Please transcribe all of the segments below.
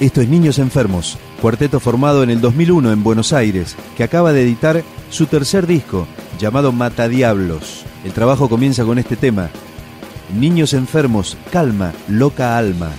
Esto es Niños Enfermos, cuarteto formado en el 2001 en Buenos Aires, que acaba de editar su tercer disco, llamado Matadiablos. El trabajo comienza con este tema. Niños Enfermos, calma, loca alma.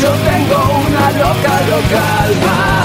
yo tengo una loca loca alma.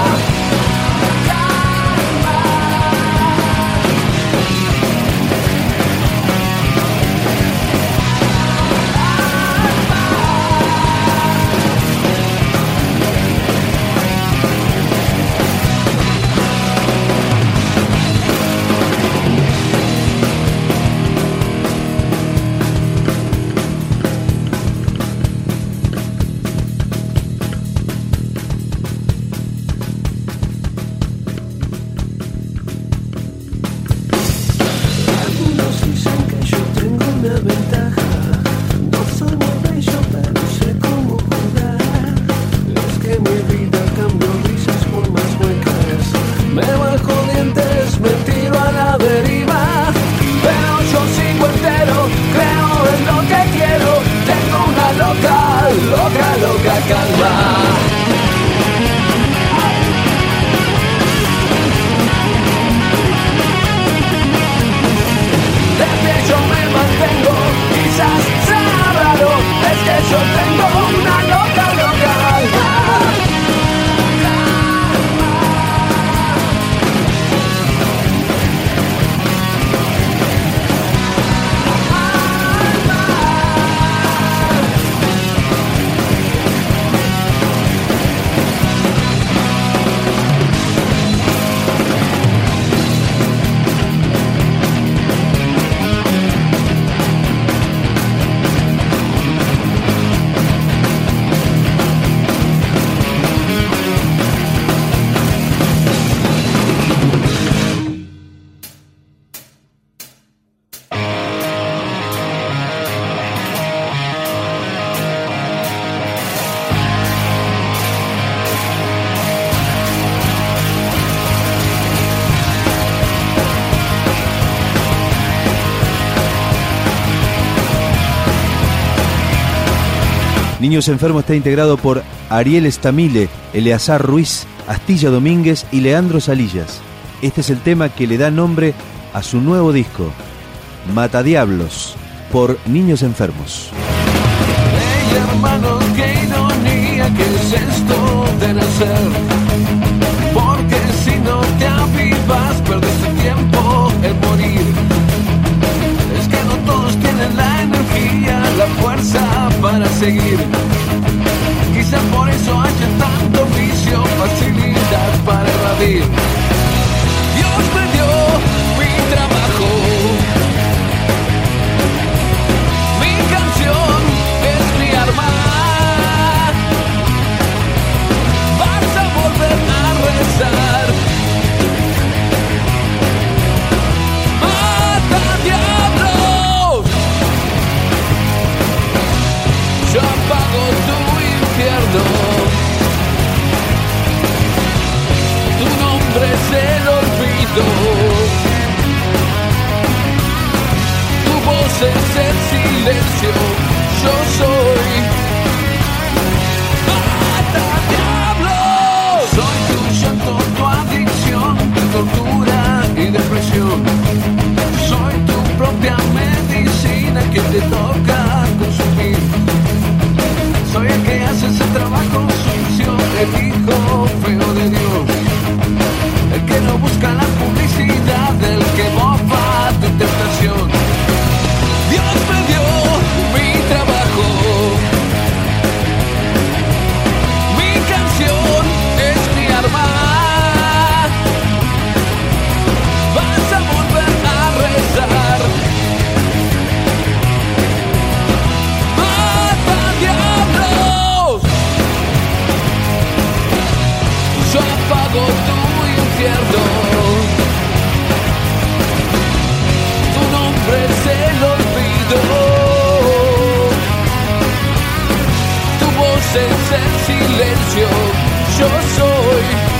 Niños Enfermos está integrado por Ariel Estamile, Eleazar Ruiz, Astilla Domínguez y Leandro Salillas. Este es el tema que le da nombre a su nuevo disco, Mata Diablos, por Niños Enfermos. Seguir. es el silencio. Yo soy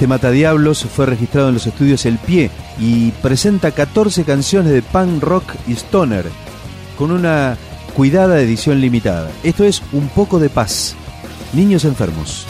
Este matadiablos fue registrado en los estudios El Pie y presenta 14 canciones de punk rock y stoner, con una cuidada edición limitada. Esto es Un poco de paz. Niños enfermos.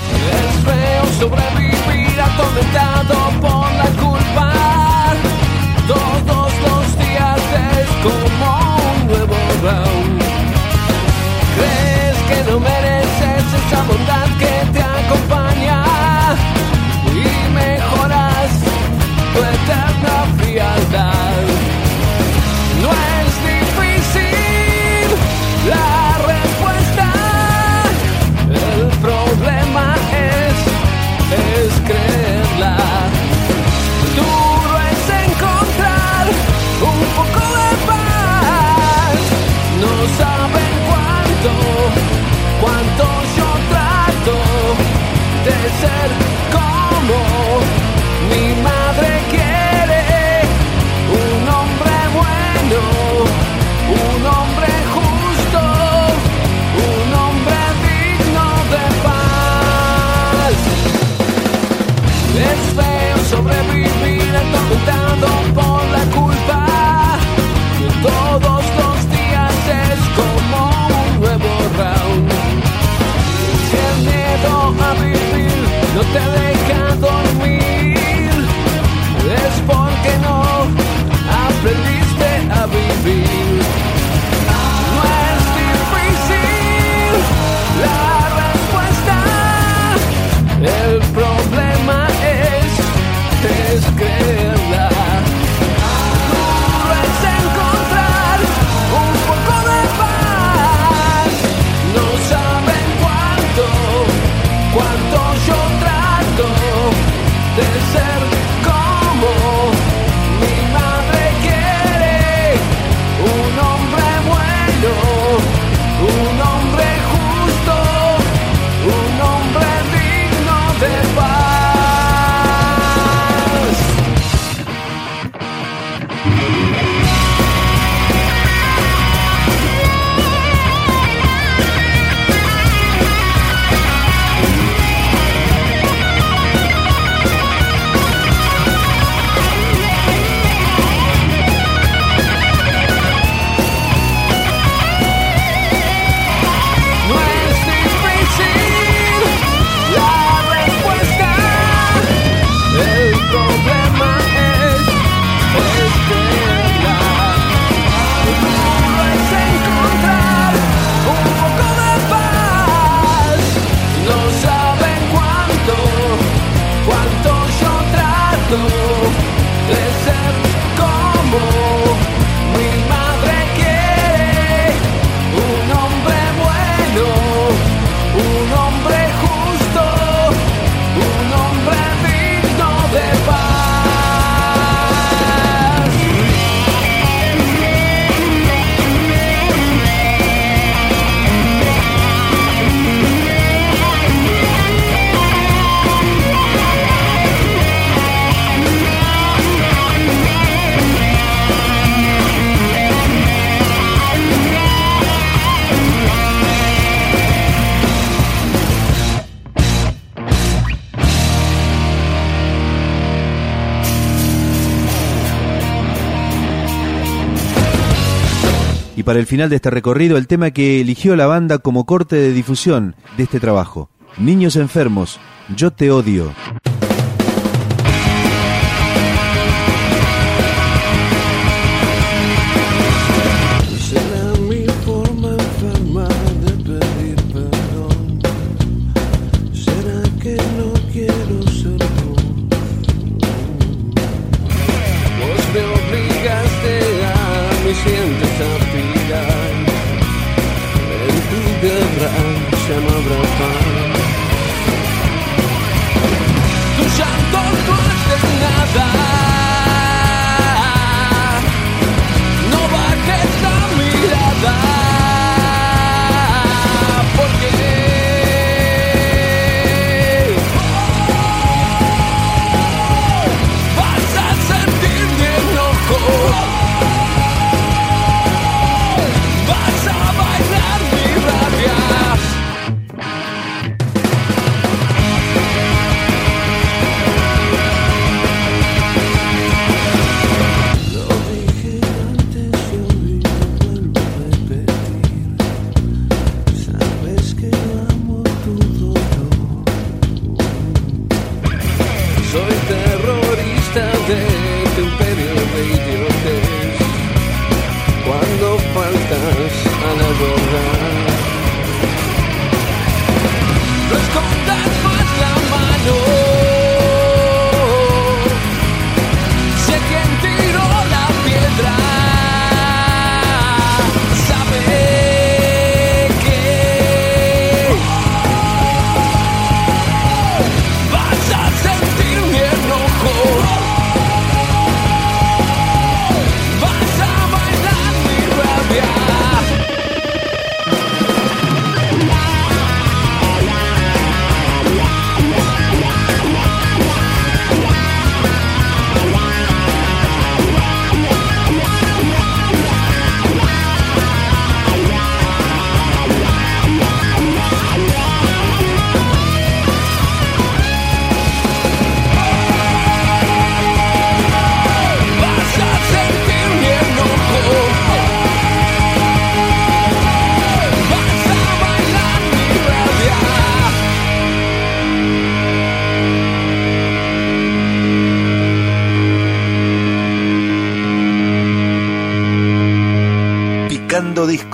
Para el final de este recorrido, el tema que eligió la banda como corte de difusión de este trabajo. Niños enfermos, yo te odio.